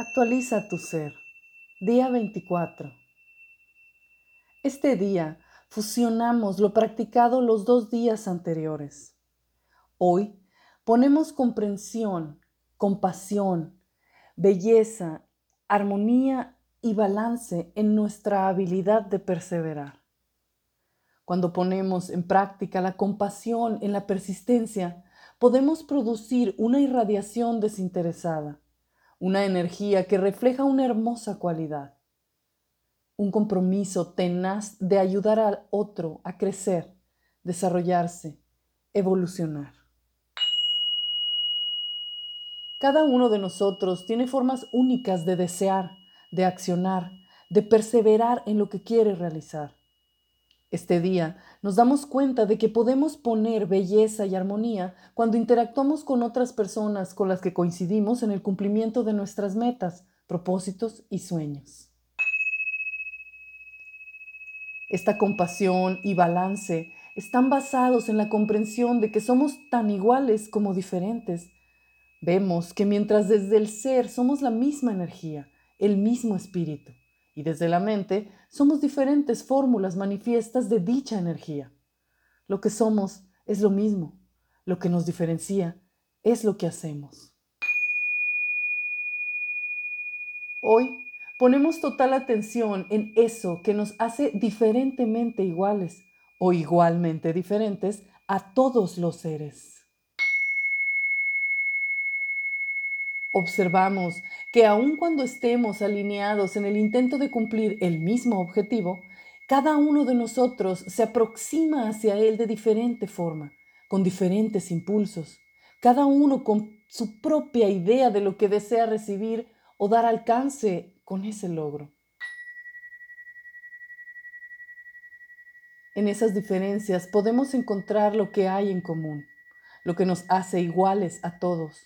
Actualiza tu ser. Día 24. Este día fusionamos lo practicado los dos días anteriores. Hoy ponemos comprensión, compasión, belleza, armonía y balance en nuestra habilidad de perseverar. Cuando ponemos en práctica la compasión en la persistencia, podemos producir una irradiación desinteresada una energía que refleja una hermosa cualidad, un compromiso tenaz de ayudar al otro a crecer, desarrollarse, evolucionar. Cada uno de nosotros tiene formas únicas de desear, de accionar, de perseverar en lo que quiere realizar. Este día nos damos cuenta de que podemos poner belleza y armonía cuando interactuamos con otras personas con las que coincidimos en el cumplimiento de nuestras metas, propósitos y sueños. Esta compasión y balance están basados en la comprensión de que somos tan iguales como diferentes. Vemos que mientras desde el ser somos la misma energía, el mismo espíritu, y desde la mente somos diferentes fórmulas manifiestas de dicha energía. Lo que somos es lo mismo, lo que nos diferencia es lo que hacemos. Hoy ponemos total atención en eso que nos hace diferentemente iguales o igualmente diferentes a todos los seres. Observamos que aun cuando estemos alineados en el intento de cumplir el mismo objetivo, cada uno de nosotros se aproxima hacia él de diferente forma, con diferentes impulsos, cada uno con su propia idea de lo que desea recibir o dar alcance con ese logro. En esas diferencias podemos encontrar lo que hay en común, lo que nos hace iguales a todos.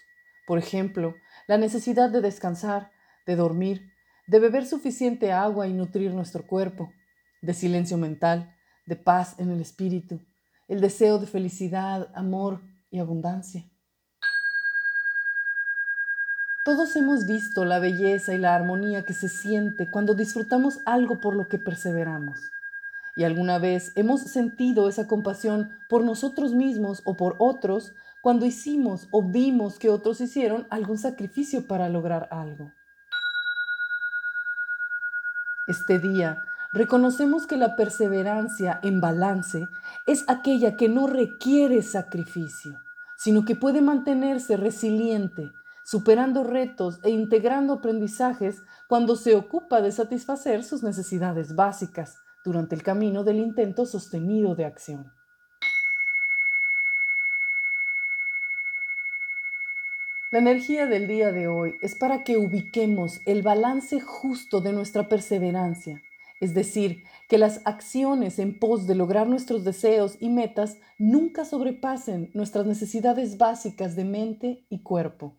Por ejemplo, la necesidad de descansar, de dormir, de beber suficiente agua y nutrir nuestro cuerpo, de silencio mental, de paz en el espíritu, el deseo de felicidad, amor y abundancia. Todos hemos visto la belleza y la armonía que se siente cuando disfrutamos algo por lo que perseveramos. Y alguna vez hemos sentido esa compasión por nosotros mismos o por otros cuando hicimos o vimos que otros hicieron algún sacrificio para lograr algo. Este día reconocemos que la perseverancia en balance es aquella que no requiere sacrificio, sino que puede mantenerse resiliente, superando retos e integrando aprendizajes cuando se ocupa de satisfacer sus necesidades básicas durante el camino del intento sostenido de acción. La energía del día de hoy es para que ubiquemos el balance justo de nuestra perseverancia, es decir, que las acciones en pos de lograr nuestros deseos y metas nunca sobrepasen nuestras necesidades básicas de mente y cuerpo.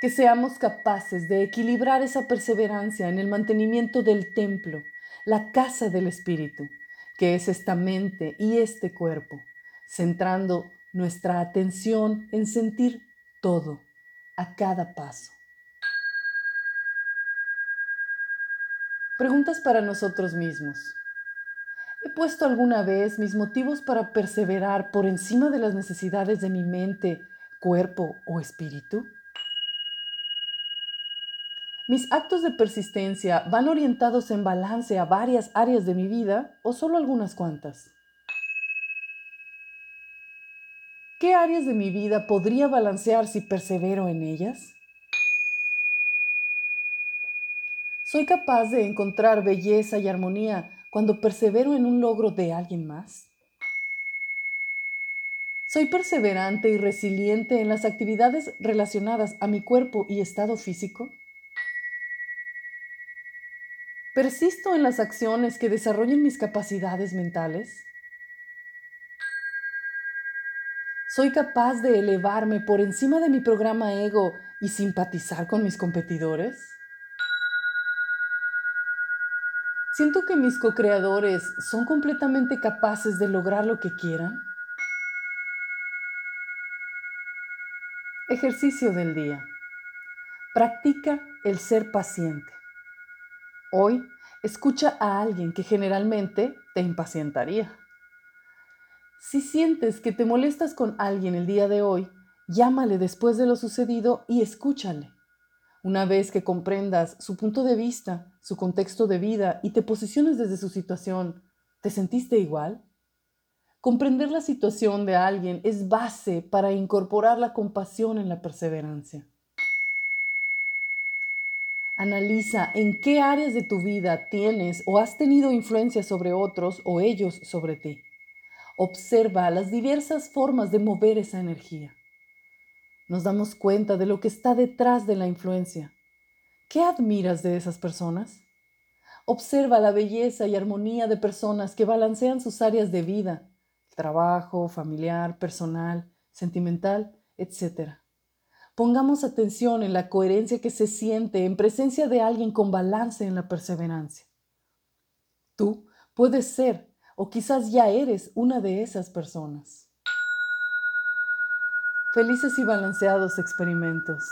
Que seamos capaces de equilibrar esa perseverancia en el mantenimiento del templo, la casa del Espíritu, que es esta mente y este cuerpo, centrando nuestra atención en sentir todo a cada paso. Preguntas para nosotros mismos. ¿He puesto alguna vez mis motivos para perseverar por encima de las necesidades de mi mente, cuerpo o espíritu? ¿Mis actos de persistencia van orientados en balance a varias áreas de mi vida o solo algunas cuantas? Áreas de mi vida podría balancear si persevero en ellas? ¿Soy capaz de encontrar belleza y armonía cuando persevero en un logro de alguien más? ¿Soy perseverante y resiliente en las actividades relacionadas a mi cuerpo y estado físico? ¿Persisto en las acciones que desarrollen mis capacidades mentales? ¿Soy capaz de elevarme por encima de mi programa ego y simpatizar con mis competidores? ¿Siento que mis co-creadores son completamente capaces de lograr lo que quieran? Ejercicio del día. Practica el ser paciente. Hoy escucha a alguien que generalmente te impacientaría. Si sientes que te molestas con alguien el día de hoy, llámale después de lo sucedido y escúchale. Una vez que comprendas su punto de vista, su contexto de vida y te posiciones desde su situación, ¿te sentiste igual? Comprender la situación de alguien es base para incorporar la compasión en la perseverancia. Analiza en qué áreas de tu vida tienes o has tenido influencia sobre otros o ellos sobre ti. Observa las diversas formas de mover esa energía. Nos damos cuenta de lo que está detrás de la influencia. ¿Qué admiras de esas personas? Observa la belleza y armonía de personas que balancean sus áreas de vida trabajo, familiar, personal, sentimental, etc. Pongamos atención en la coherencia que se siente en presencia de alguien con balance en la perseverancia. Tú puedes ser o quizás ya eres una de esas personas. Felices y balanceados experimentos.